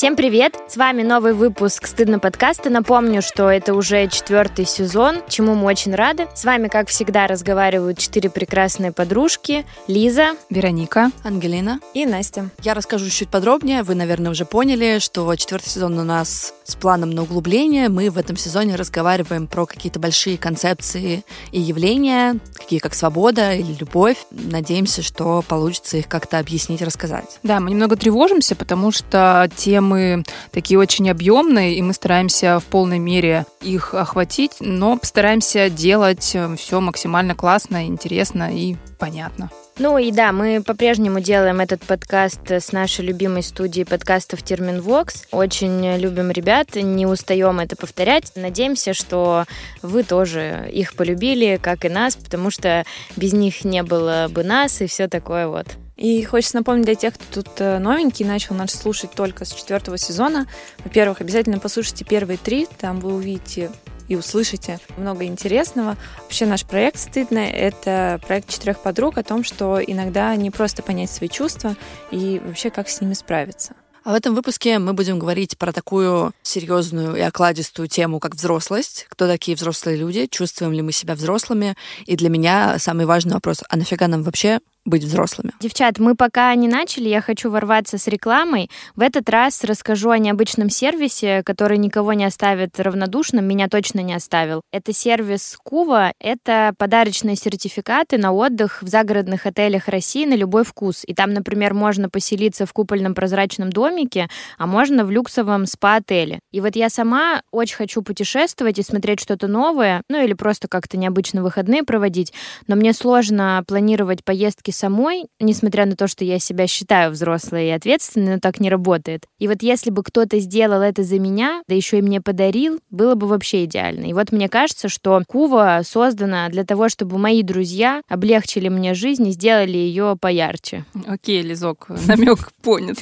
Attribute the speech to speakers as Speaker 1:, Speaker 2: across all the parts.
Speaker 1: Всем привет! С вами новый выпуск «Стыдно подкаста». Напомню, что это уже четвертый сезон, чему мы очень рады. С вами, как всегда, разговаривают четыре прекрасные подружки. Лиза,
Speaker 2: Вероника,
Speaker 3: Ангелина
Speaker 1: и Настя.
Speaker 3: Я расскажу чуть подробнее. Вы, наверное, уже поняли, что четвертый сезон у нас с планом на углубление. Мы в этом сезоне разговариваем про какие-то большие концепции и явления, такие как свобода или любовь. Надеемся, что получится их как-то объяснить и рассказать.
Speaker 2: Да, мы немного тревожимся, потому что темы темы такие очень объемные, и мы стараемся в полной мере их охватить, но постараемся делать э, все максимально классно, интересно и понятно.
Speaker 1: Ну и да, мы по-прежнему делаем этот подкаст с нашей любимой студией подкастов Терминвокс. Очень любим ребят, не устаем это повторять. Надеемся, что вы тоже их полюбили, как и нас, потому что без них не было бы нас и все такое вот.
Speaker 4: И хочется напомнить для тех, кто тут э, новенький, начал нас слушать только с четвертого сезона. Во-первых, обязательно послушайте первые три, там вы увидите и услышите много интересного. Вообще наш проект «Стыдно» — это проект четырех подруг о том, что иногда не просто понять свои чувства и вообще как с ними справиться.
Speaker 3: А в этом выпуске мы будем говорить про такую серьезную и окладистую тему, как взрослость. Кто такие взрослые люди? Чувствуем ли мы себя взрослыми? И для меня самый важный вопрос, а нафига нам вообще быть взрослыми.
Speaker 1: Девчат, мы пока не начали, я хочу ворваться с рекламой. В этот раз расскажу о необычном сервисе, который никого не оставит равнодушным, меня точно не оставил. Это сервис Кува, это подарочные сертификаты на отдых в загородных отелях России на любой вкус. И там, например, можно поселиться в купольном прозрачном домике, а можно в люксовом спа-отеле. И вот я сама очень хочу путешествовать и смотреть что-то новое, ну или просто как-то необычно выходные проводить, но мне сложно планировать поездки все-таки самой, несмотря на то, что я себя считаю взрослой и ответственной, но так не работает. И вот если бы кто-то сделал это за меня, да еще и мне подарил, было бы вообще идеально. И вот мне кажется, что Кува создана для того, чтобы мои друзья облегчили мне жизнь и сделали ее поярче.
Speaker 2: Окей, Лизок, намек понят.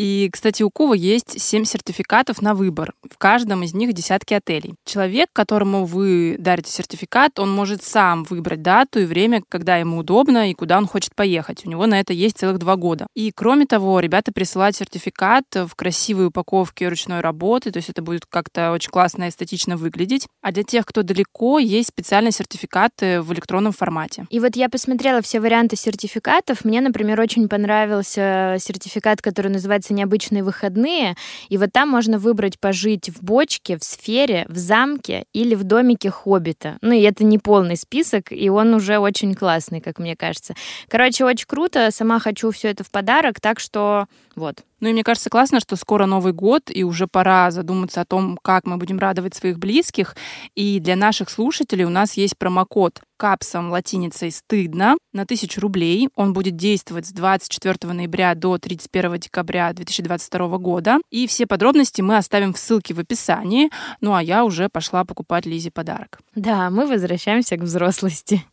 Speaker 2: И, кстати, у Кува есть 7 сертификатов на выбор. В каждом из них десятки отелей. Человек, которому вы дарите сертификат, он может сам выбрать дату и время, когда ему удобно и куда он хочет поехать. У него на это есть целых два года. И, кроме того, ребята присылают сертификат в красивой упаковке ручной работы, то есть это будет как-то очень классно и эстетично выглядеть. А для тех, кто далеко, есть специальные сертификаты в электронном формате.
Speaker 1: И вот я посмотрела все варианты сертификатов. Мне, например, очень понравился сертификат, который называется называется «Необычные выходные», и вот там можно выбрать пожить в бочке, в сфере, в замке или в домике Хоббита. Ну и это не полный список, и он уже очень классный, как мне кажется. Короче, очень круто, сама хочу все это в подарок, так что вот.
Speaker 2: Ну и мне кажется классно, что скоро Новый год, и уже пора задуматься о том, как мы будем радовать своих близких. И для наших слушателей у нас есть промокод капсом латиницей «Стыдно» на 1000 рублей. Он будет действовать с 24 ноября до 31 декабря 2022 года. И все подробности мы оставим в ссылке в описании. Ну а я уже пошла покупать Лизе подарок.
Speaker 1: Да, мы возвращаемся к взрослости.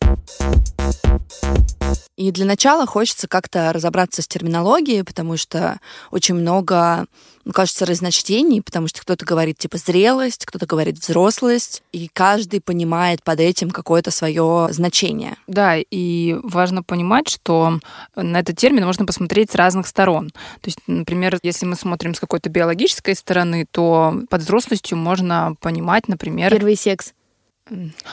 Speaker 3: И для начала хочется как-то разобраться с терминологией, потому что очень много, ну, кажется, разночтений, потому что кто-то говорит типа зрелость, кто-то говорит взрослость, и каждый понимает под этим какое-то свое значение.
Speaker 2: Да, и важно понимать, что на этот термин можно посмотреть с разных сторон. То есть, например, если мы смотрим с какой-то биологической стороны, то под взрослостью можно понимать, например...
Speaker 1: Первый секс.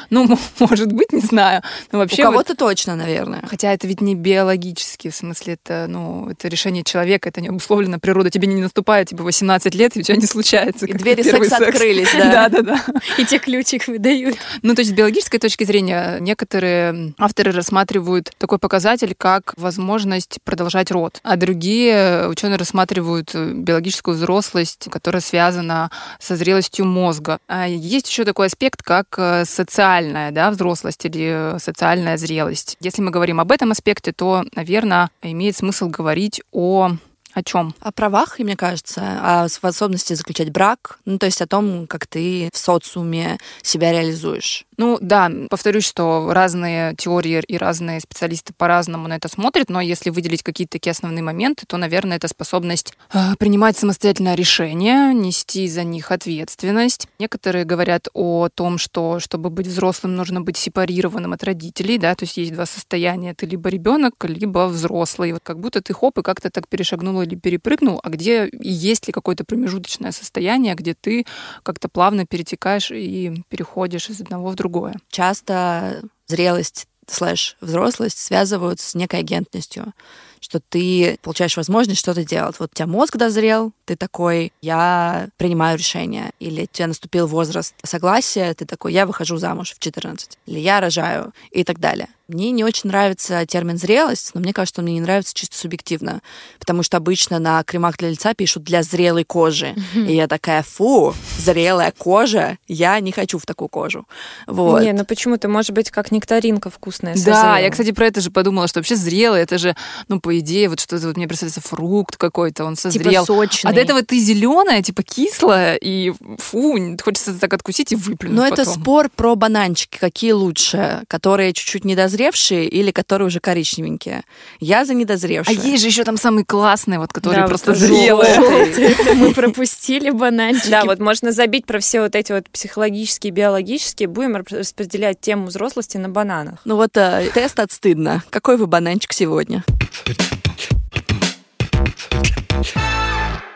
Speaker 2: Ну, может быть, не знаю.
Speaker 3: Но вообще У кого-то вот, точно, наверное.
Speaker 2: Хотя это ведь не биологически, в смысле, это, ну, это решение человека, это не обусловлено природа. Тебе не наступает, тебе 18 лет, и у тебя не случается.
Speaker 3: И двери секса секс. открылись, да.
Speaker 2: Да, да, да.
Speaker 1: И те ключик выдают.
Speaker 2: Ну, то есть с биологической точки зрения некоторые авторы рассматривают такой показатель, как возможность продолжать род, а другие ученые рассматривают биологическую взрослость, которая связана со зрелостью мозга. А есть еще такой аспект, как э, социальная да, взрослость или социальная зрелость. Если мы говорим об этом аспекте, то, наверное, имеет смысл говорить о о чем?
Speaker 3: О правах, мне кажется, о способности заключать брак, ну, то есть о том, как ты в социуме себя реализуешь.
Speaker 2: Ну да, повторюсь, что разные теории и разные специалисты по-разному на это смотрят, но если выделить какие-то такие основные моменты, то, наверное, это способность э, принимать самостоятельное решение, нести за них ответственность. Некоторые говорят о том, что чтобы быть взрослым, нужно быть сепарированным от родителей, да, то есть есть два состояния, ты либо ребенок, либо взрослый. Вот как будто ты хоп и как-то так перешагнула или перепрыгнул, а где есть ли какое-то промежуточное состояние, где ты как-то плавно перетекаешь и переходишь из одного в другое.
Speaker 3: Часто зрелость слэш взрослость связывают с некой агентностью что ты получаешь возможность что-то делать. Вот у тебя мозг дозрел, ты такой, я принимаю решение. Или у тебя наступил возраст согласия, ты такой, я выхожу замуж в 14. Или я рожаю и так далее. Мне не очень нравится термин «зрелость», но мне кажется, он мне не нравится чисто субъективно, потому что обычно на кремах для лица пишут «для зрелой кожи». И я такая, фу, зрелая кожа, я не хочу в такую кожу. Вот.
Speaker 4: Не, ну почему-то, может быть, как нектаринка вкусная
Speaker 2: Да, я, кстати, про это же подумала, что вообще зрелый, это же, ну, по идее, вот что-то вот мне представляется фрукт какой-то, он
Speaker 1: Типа
Speaker 2: созрел.
Speaker 1: сочный.
Speaker 2: а до этого ты зеленая, типа кислая, и фу, хочется так откусить и выплюнуть
Speaker 3: Но это
Speaker 2: потом.
Speaker 3: спор про бананчики, какие лучше, которые чуть-чуть недозревшие или которые уже коричневенькие. Я за
Speaker 2: А
Speaker 3: недозревшие.
Speaker 2: есть же еще там самые классные, вот, которые
Speaker 4: Да,
Speaker 2: просто
Speaker 4: вот
Speaker 2: зрелые.
Speaker 1: мы пропустили бананчики.
Speaker 4: Да, вот можно забить про все вот эти вот психологические, биологические. Будем рас- распределять тему взрослости на бананах.
Speaker 3: Ну вот э, тест от стыдно. Какой вы бананчик сегодня?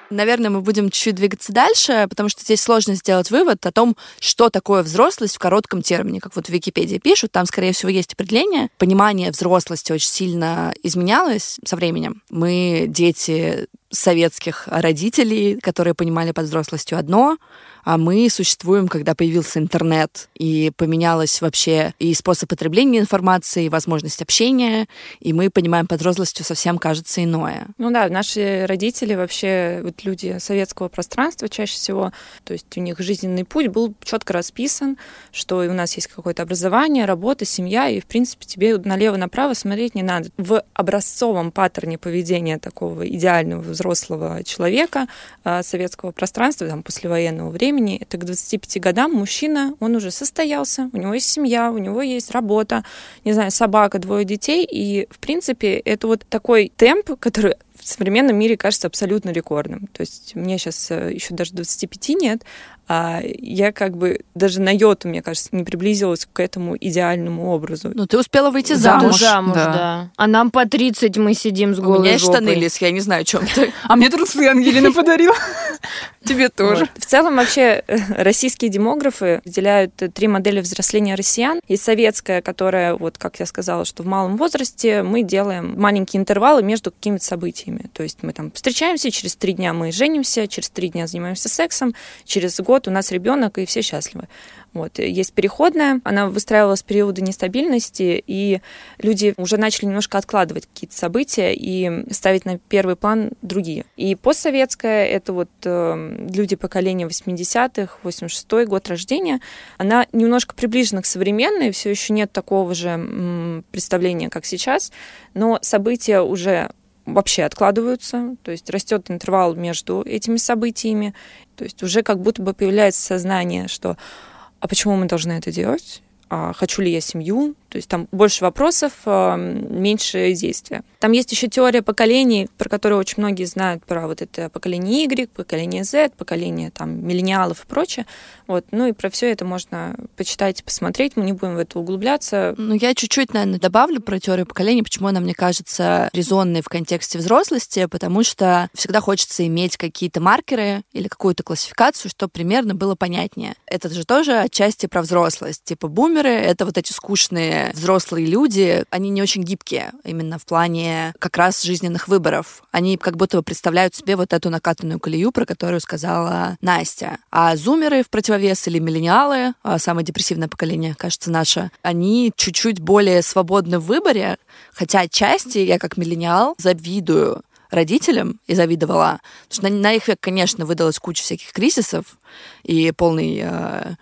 Speaker 3: Наверное, мы будем чуть-чуть двигаться дальше, потому что здесь сложно сделать вывод о том, что такое взрослость в коротком термине. Как вот в Википедии пишут, там, скорее всего, есть определение. Понимание взрослости очень сильно изменялось со временем. Мы дети советских родителей, которые понимали под взрослостью одно, а мы существуем, когда появился интернет, и поменялось вообще и способ потребления информации, и возможность общения, и мы понимаем под взрослостью совсем, кажется, иное.
Speaker 4: Ну да, наши родители вообще вот люди советского пространства чаще всего, то есть у них жизненный путь был четко расписан, что у нас есть какое-то образование, работа, семья, и в принципе тебе налево-направо смотреть не надо. В образцовом паттерне поведения такого идеального взрослого человека а, советского пространства, там, послевоенного времени, это к 25 годам мужчина, он уже состоялся, у него есть семья, у него есть работа, не знаю, собака, двое детей, и, в принципе, это вот такой темп, который в современном мире кажется абсолютно рекордным. То есть мне сейчас еще даже 25 нет, а я как бы даже на йоту, мне кажется, не приблизилась к этому идеальному образу.
Speaker 3: Ну, ты успела выйти
Speaker 2: Замуж.
Speaker 3: замуж.
Speaker 1: замуж,
Speaker 2: да.
Speaker 1: да. А нам по 30 мы сидим с
Speaker 3: У
Speaker 1: голой
Speaker 3: меня есть штаны,
Speaker 1: жопой.
Speaker 3: Лиз, я не знаю, о чем ты.
Speaker 2: А мне трусы Ангелина подарила. Тебе тоже.
Speaker 4: В целом вообще э, российские демографы выделяют э, три модели взросления россиян. Есть советская, которая, вот как я сказала, что в малом возрасте мы делаем маленькие интервалы между какими-то событиями. То есть мы там встречаемся, через три дня мы женимся, через три дня занимаемся сексом, через год у нас ребенок, и все счастливы. Вот. Есть переходная, она выстраивалась в периоды нестабильности, и люди уже начали немножко откладывать какие-то события и ставить на первый план другие. И постсоветская, это вот э, люди поколения 80-х, 86-й год рождения, она немножко приближена к современной, все еще нет такого же м, представления, как сейчас, но события уже вообще откладываются, то есть растет интервал между этими событиями, то есть уже как будто бы появляется сознание, что а почему мы должны это делать? А хочу ли я семью? То есть там больше вопросов, а, меньше действия. Там есть еще теория поколений, про которую очень многие знают, про вот это поколение Y, поколение Z, поколение там миллениалов и прочее. Вот. Ну и про все это можно почитать, посмотреть, мы не будем в это углубляться.
Speaker 3: Ну, я чуть-чуть, наверное, добавлю про теорию поколений, почему она, мне кажется, резонной в контексте взрослости, потому что всегда хочется иметь какие-то маркеры или какую-то классификацию, чтобы примерно было понятнее. Это же тоже отчасти про взрослость. Типа бумеры — это вот эти скучные взрослые люди, они не очень гибкие именно в плане как раз жизненных выборов. Они как будто бы представляют себе вот эту накатанную колею, про которую сказала Настя. А зумеры в противовес или миллениалы, а, самое депрессивное поколение, кажется, наше, они чуть-чуть более свободны в выборе, хотя отчасти я как миллениал завидую родителям и завидовала. Потому что на, на их век, конечно, выдалась куча всяких кризисов и полный э,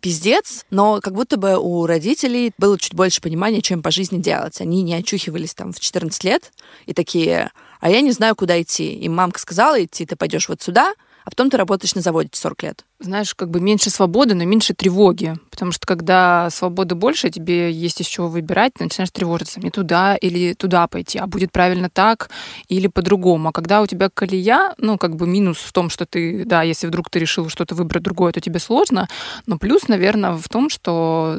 Speaker 3: пиздец, но как будто бы у родителей было чуть больше понимания, чем по жизни делать. Они не очухивались там в 14 лет и такие, а я не знаю, куда идти. И мамка сказала идти, ты пойдешь вот сюда, а потом ты работаешь на заводе 40 лет.
Speaker 2: Знаешь, как бы меньше свободы, но меньше тревоги. Потому что когда свободы больше, тебе есть из чего выбирать, ты начинаешь тревожиться. Мне туда или туда пойти, а будет правильно так или по-другому. А когда у тебя колея, ну, как бы минус в том, что ты, да, если вдруг ты решил что-то выбрать другое, то тебе сложно, но плюс, наверное, в том, что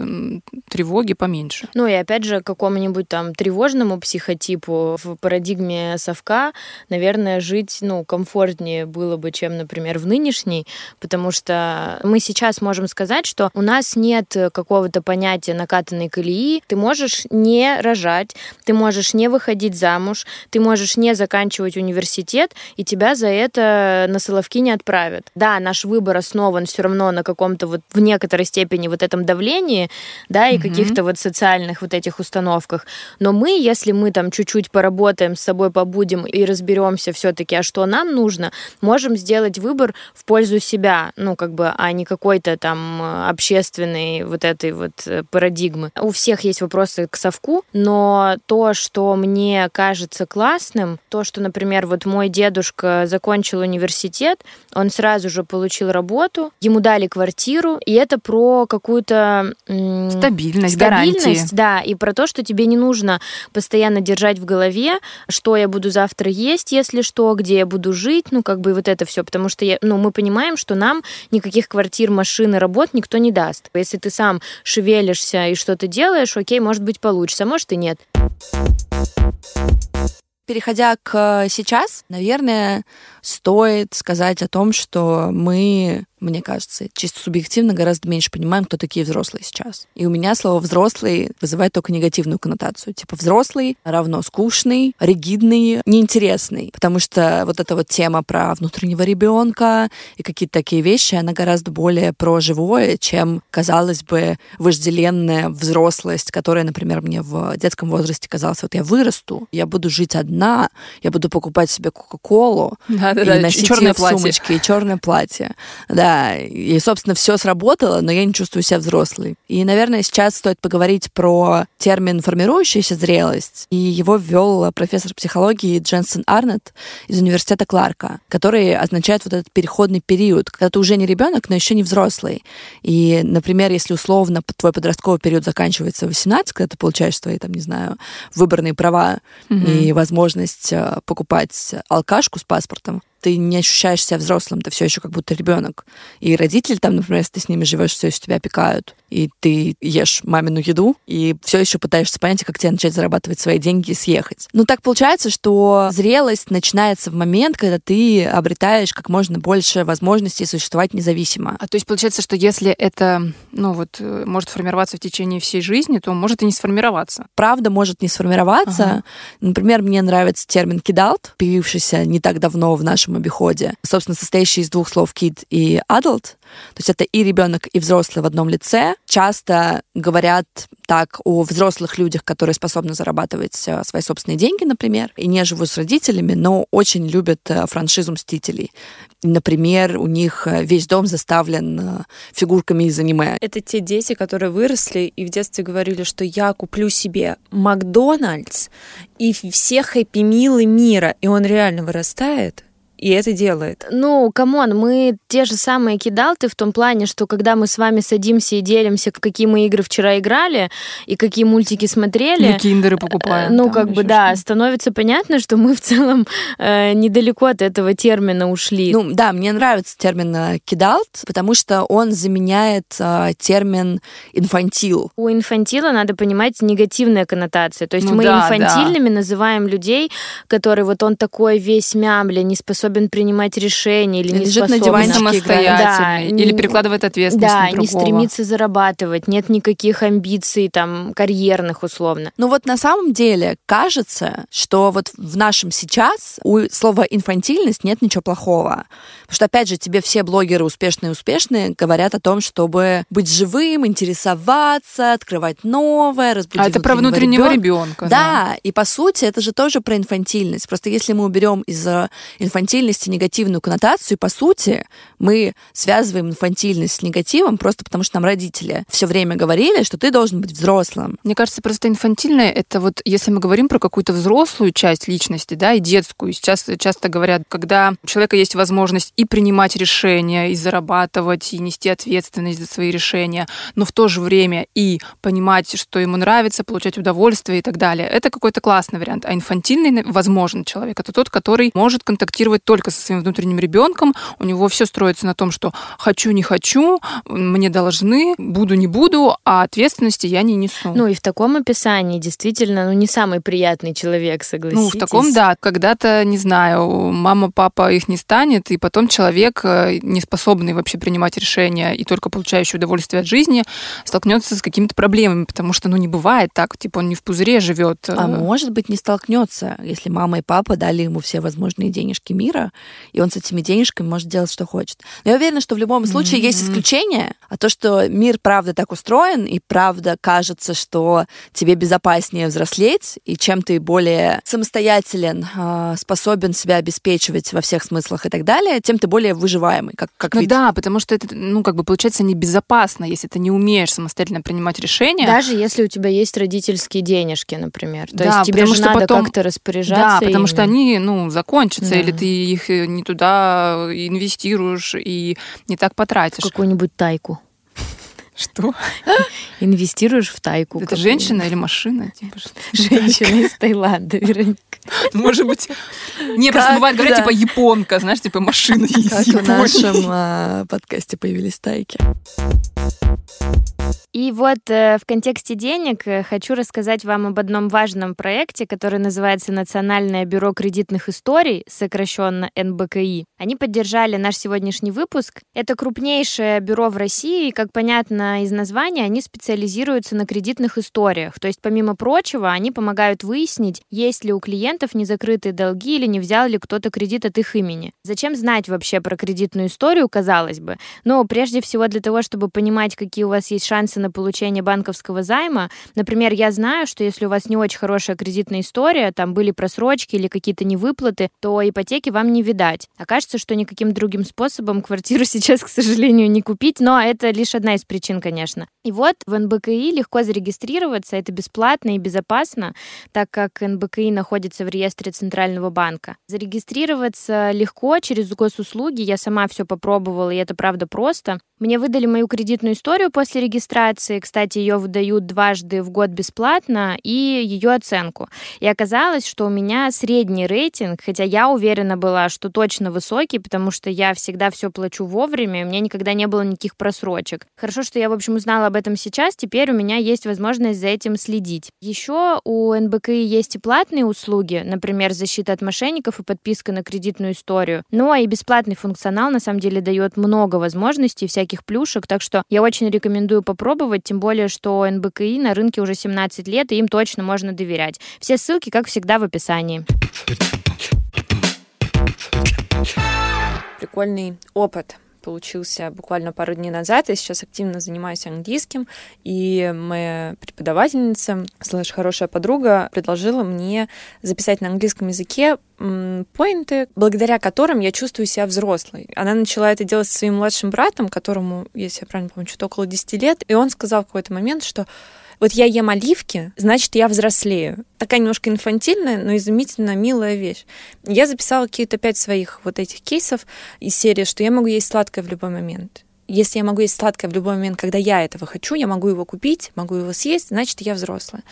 Speaker 2: тревоги поменьше.
Speaker 1: Ну и опять же, какому-нибудь там тревожному психотипу в парадигме совка, наверное, жить, ну, комфортнее было бы, чем, например, в нынешней, потому что мы сейчас можем сказать, что у нас нет какого-то понятия накатанной колеи, ты можешь не рожать, ты можешь не выходить замуж, ты можешь не заканчивать университет, и тебя за это на Соловки не отправят. Да, наш выбор основан все равно на каком-то вот в некоторой степени вот этом давлении, да, и mm-hmm. каких-то вот социальных вот этих установках. Но мы, если мы там чуть-чуть поработаем с собой, побудем и разберемся все-таки, а что нам нужно, можем сделать выбор в пользу себя, ну, как бы, а не какой-то там э, общественной вот этой вот э, парадигмы. У всех есть вопросы к совку, но то, что мне кажется классным, то, что, например, вот мой дедушка закончил университет, он сразу же получил работу, ему дали квартиру, и это про какую-то
Speaker 2: стабильность,
Speaker 1: стабильность, гарантии. да, и про то, что тебе не нужно постоянно держать в голове, что я буду завтра есть, если что, где я буду жить, ну как бы вот это все, потому что я, ну мы понимаем, что нам никаких квартир, машин и работ никто не даст. Если ты сам шевелишься и что-то делаешь, окей, может быть получится, а может и нет.
Speaker 3: Переходя к сейчас, наверное, стоит сказать о том, что мы мне кажется, чисто субъективно гораздо меньше понимаем, кто такие взрослые сейчас. И у меня слово «взрослый» вызывает только негативную коннотацию. Типа «взрослый» равно скучный, ригидный, неинтересный. Потому что вот эта вот тема про внутреннего ребенка и какие-то такие вещи, она гораздо более про живое, чем, казалось бы, вожделенная взрослость, которая, например, мне в детском возрасте казалась, вот я вырасту, я буду жить одна, я буду покупать себе Кока-Колу да, да, и да, носить черное платье. в сумочке и черное платье. Да, и, собственно, все сработало, но я не чувствую себя взрослой. И, наверное, сейчас стоит поговорить про термин «формирующаяся зрелость». И его ввел профессор психологии Дженсен Арнетт из университета Кларка, который означает вот этот переходный период, когда ты уже не ребенок, но еще не взрослый. И, например, если условно твой подростковый период заканчивается в 18, когда ты получаешь свои, там, не знаю, выборные права mm-hmm. и возможность э, покупать алкашку с паспортом, ты не ощущаешь себя взрослым, ты все еще как будто ребенок. И родители там, например, если ты с ними живешь, все еще тебя опекают и ты ешь мамину еду, и все еще пытаешься понять, как тебе начать зарабатывать свои деньги и съехать. Ну, так получается, что зрелость начинается в момент, когда ты обретаешь как можно больше возможностей существовать независимо.
Speaker 2: А то есть получается, что если это, ну вот, э, может формироваться в течение всей жизни, то может и не сформироваться.
Speaker 3: Правда может не сформироваться. Ага. Например, мне нравится термин кидалт, появившийся не так давно в нашем обиходе, собственно, состоящий из двух слов kid и adult. То есть это и ребенок, и взрослый в одном лице. Часто говорят так о взрослых людях, которые способны зарабатывать э, свои собственные деньги, например, и не живут с родителями, но очень любят э, франшизу «Мстителей». Например, у них э, весь дом заставлен фигурками из аниме.
Speaker 4: Это те дети, которые выросли и в детстве говорили, что я куплю себе Макдональдс и все хэппи-милы мира, и он реально вырастает и это делает.
Speaker 1: Ну, come on, мы те же самые кидалты в том плане, что когда мы с вами садимся и делимся, в какие мы игры вчера играли и какие мультики смотрели.
Speaker 2: И киндеры покупаем.
Speaker 1: Ну, как бы, да, становится понятно, что мы в целом э, недалеко от этого термина ушли.
Speaker 3: Ну, да, мне нравится термин э, kidult, потому что он заменяет э, термин инфантил.
Speaker 1: У инфантила надо понимать негативная коннотация. То есть ну, мы да, инфантильными да. называем людей, которые вот он такой весь мямля, не способен способен принимать решения или не
Speaker 2: Лежит способен. на диване самостоятельно. Да, или перекладывает ответственность
Speaker 1: да,
Speaker 2: на другого.
Speaker 1: не стремится зарабатывать, нет никаких амбиций там карьерных условно.
Speaker 3: Ну вот на самом деле кажется, что вот в нашем сейчас у слова инфантильность нет ничего плохого. Потому что, опять же, тебе все блогеры успешные-успешные говорят о том, чтобы быть живым, интересоваться, открывать новое, разбудить
Speaker 2: А это про внутреннего ребенка.
Speaker 3: Да, да, и по сути это же тоже про инфантильность. Просто если мы уберем из инфантильности инфантильность негативную коннотацию. По сути, мы связываем инфантильность с негативом просто потому, что нам родители все время говорили, что ты должен быть взрослым.
Speaker 2: Мне кажется, просто инфантильное — это вот, если мы говорим про какую-то взрослую часть личности, да, и детскую. Сейчас часто говорят, когда у человека есть возможность и принимать решения, и зарабатывать, и нести ответственность за свои решения, но в то же время и понимать, что ему нравится, получать удовольствие и так далее. Это какой-то классный вариант. А инфантильный, возможно, человек — это тот, который может контактировать только со своим внутренним ребенком. У него все строится на том, что хочу, не хочу, мне должны, буду, не буду, а ответственности я не несу.
Speaker 1: Ну и в таком описании действительно ну, не самый приятный человек, согласитесь.
Speaker 2: Ну, в таком, да. Когда-то, не знаю, мама, папа их не станет, и потом человек, э, не способный вообще принимать решения и только получающий удовольствие от жизни, столкнется с какими-то проблемами, потому что, ну, не бывает так, типа он не в пузыре живет.
Speaker 3: А может быть, не столкнется, если мама и папа дали ему все возможные денежки мира, и он с этими денежками может делать, что хочет. Но я уверена, что в любом случае mm-hmm. есть исключения, а то, что мир правда так устроен, и правда кажется, что тебе безопаснее взрослеть, и чем ты более самостоятелен, а, способен себя обеспечивать во всех смыслах и так далее, тем ты более выживаемый, как, как
Speaker 2: ну
Speaker 3: вид.
Speaker 2: да, потому что это, ну, как бы получается небезопасно, если ты не умеешь самостоятельно принимать решения.
Speaker 1: Даже если у тебя есть родительские денежки, например. То да, есть тебе же надо потом... как-то распоряжаться.
Speaker 2: Да, потому ими. что они, ну, закончатся, да. или ты их не туда инвестируешь и не так потратишь.
Speaker 1: Какую-нибудь тайку.
Speaker 2: Что?
Speaker 1: Инвестируешь в тайку.
Speaker 2: Это женщина или машина? Типа,
Speaker 1: женщина из Таиланда, Вероника.
Speaker 2: Может быть. Не, просто бывает, говорят, типа японка, знаешь, типа машина из
Speaker 3: Как в нашем а, подкасте появились тайки.
Speaker 1: И вот э, в контексте денег э, хочу рассказать вам об одном важном проекте, который называется Национальное бюро кредитных историй, сокращенно НБКИ. Они поддержали наш сегодняшний выпуск. Это крупнейшее бюро в России, и, как понятно из названия, они специализируются на кредитных историях. То есть, помимо прочего, они помогают выяснить, есть ли у клиентов незакрытые долги или не взял ли кто-то кредит от их имени. Зачем знать вообще про кредитную историю, казалось бы? Но прежде всего для того, чтобы понимать, какие у вас есть шансы на получение банковского займа. Например, я знаю, что если у вас не очень хорошая кредитная история, там были просрочки или какие-то невыплаты, то ипотеки вам не видать. Окажется, что никаким другим способом квартиру сейчас, к сожалению, не купить, но это лишь одна из причин, конечно. И вот в НБКИ легко зарегистрироваться, это бесплатно и безопасно, так как НБКИ находится в реестре Центрального банка. Зарегистрироваться легко через госуслуги, я сама все попробовала, и это правда просто. Мне выдали мою кредитную историю после регистрации. Кстати, ее выдают дважды в год бесплатно и ее оценку. И оказалось, что у меня средний рейтинг, хотя я уверена была, что точно высокий, потому что я всегда все плачу вовремя, и у меня никогда не было никаких просрочек. Хорошо, что я, в общем, узнала об этом сейчас, теперь у меня есть возможность за этим следить. Еще у НБКИ есть и платные услуги, например, защита от мошенников и подписка на кредитную историю. Ну а и бесплатный функционал на самом деле дает много возможностей, всяких плюшек, так что я очень рекомендую попробовать, тем более, что НБКИ на рынке уже 17 лет, и им точно можно доверять. Все ссылки, как всегда, в описании.
Speaker 4: Прикольный опыт получился буквально пару дней назад. Я сейчас активно занимаюсь английским, и моя преподавательница, слэш хорошая подруга, предложила мне записать на английском языке поинты, благодаря которым я чувствую себя взрослой. Она начала это делать со своим младшим братом, которому, если я правильно помню, что-то около 10 лет, и он сказал в какой-то момент, что вот я ем оливки, значит, я взрослею. Такая немножко инфантильная, но изумительно милая вещь. Я записала какие-то пять своих вот этих кейсов из серии, что я могу есть сладкое в любой момент. Если я могу есть сладкое в любой момент, когда я этого хочу, я могу его купить, могу его съесть, значит, я взрослая.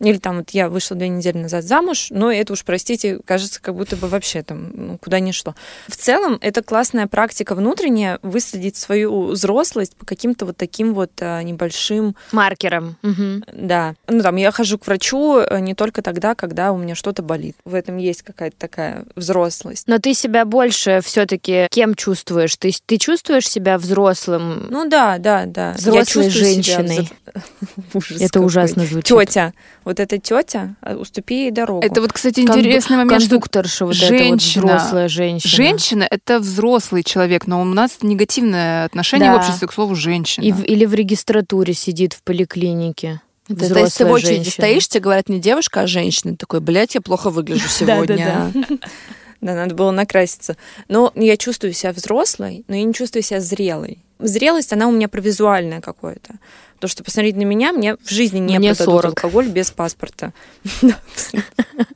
Speaker 4: Или там вот я вышла две недели назад замуж, но это уж, простите, кажется, как будто бы вообще там ну, куда ни шло. В целом, это классная практика внутренняя, выследить свою взрослость по каким-то вот таким вот а, небольшим...
Speaker 1: Маркерам.
Speaker 4: Угу. Да. Ну там, я хожу к врачу э, не только тогда, когда у меня что-то болит. В этом есть какая-то такая взрослость.
Speaker 1: Но ты себя больше все таки кем чувствуешь? Ты, ты чувствуешь себя взрослым?
Speaker 4: Ну да, да, да.
Speaker 1: Взрослой женщиной.
Speaker 4: Ужас
Speaker 1: Это ужасно звучит.
Speaker 4: Тетя вот эта тетя, а, уступи ей дорогу.
Speaker 2: Это вот, кстати, интересный Конду- момент,
Speaker 1: кондукторша, вот женщина, эта вот взрослая женщина.
Speaker 2: Женщина — это взрослый человек, но у нас негативное отношение да. в обществе к слову «женщина».
Speaker 1: И в, или в регистратуре сидит в поликлинике.
Speaker 3: Это то есть ты в очереди женщина. стоишь, тебе говорят не девушка, а женщина. Такой, блядь, я плохо выгляжу сегодня.
Speaker 4: Да, надо было накраситься. Но я чувствую себя взрослой, но я не чувствую себя зрелой. Зрелость, она у меня провизуальная какое-то. То, что посмотреть на меня, мне в жизни не
Speaker 3: мне
Speaker 4: продадут
Speaker 3: 40.
Speaker 4: алкоголь без паспорта.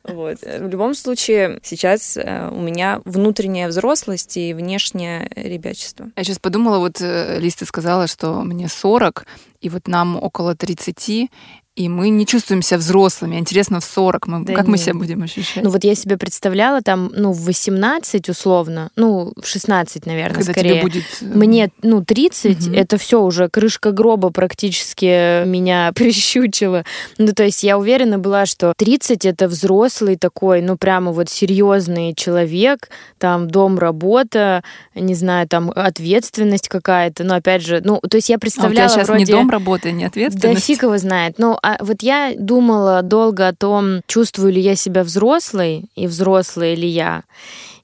Speaker 4: Вот. В любом случае, сейчас э, у меня внутренняя взрослость и внешнее ребячество.
Speaker 2: Я сейчас подумала, вот э, Лиз, ты сказала, что мне 40, и вот нам около 30, и мы не чувствуем себя взрослыми. Интересно, в 40 мы,
Speaker 1: Да
Speaker 2: как мы
Speaker 1: нет.
Speaker 2: себя будем ощущать?
Speaker 1: Ну вот я себе представляла там, ну, в 18 условно, ну, в 16, наверное,
Speaker 2: когда
Speaker 1: скорее.
Speaker 2: тебе будет... э,
Speaker 1: Мне, ну, 30,
Speaker 2: Мгм.
Speaker 1: это все уже крышка гроба практически меня прищучила. Ну, то есть я уверена была, что 30 это взрослый такой, ну, прямо вот серьезный человек, там дом, работа, не знаю, там ответственность какая-то. Но опять же, ну, то есть я
Speaker 2: А у
Speaker 1: представляла
Speaker 2: тебя сейчас
Speaker 1: вроде...
Speaker 2: не дом работы, не
Speaker 1: Да
Speaker 2: ответственность?
Speaker 1: фиг его знает. Ну, а вот я думала долго о том, чувствую ли я себя взрослой и взрослая ли я.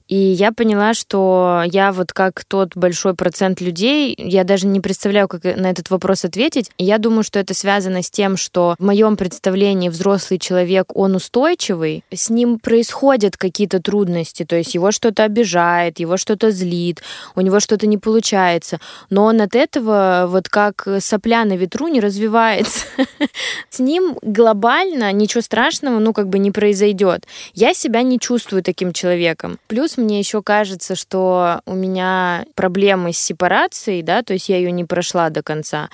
Speaker 1: И я поняла, что я вот как тот большой процент людей, я даже не представляю, как на этот вопрос ответить. Я думаю, что это связано с тем, что в моем представлении взрослый человек, он устойчивый, с ним происходят какие-то трудности, то есть его что-то обижает, его что-то злит, у него что-то не получается, но он от этого вот как сопля на ветру не развивается. С ним глобально ничего страшного, ну, как бы не произойдет. Я себя не чувствую таким человеком. Плюс мне еще кажется, что у меня проблемы с сепарацией, да, то есть я ее не прошла до конца.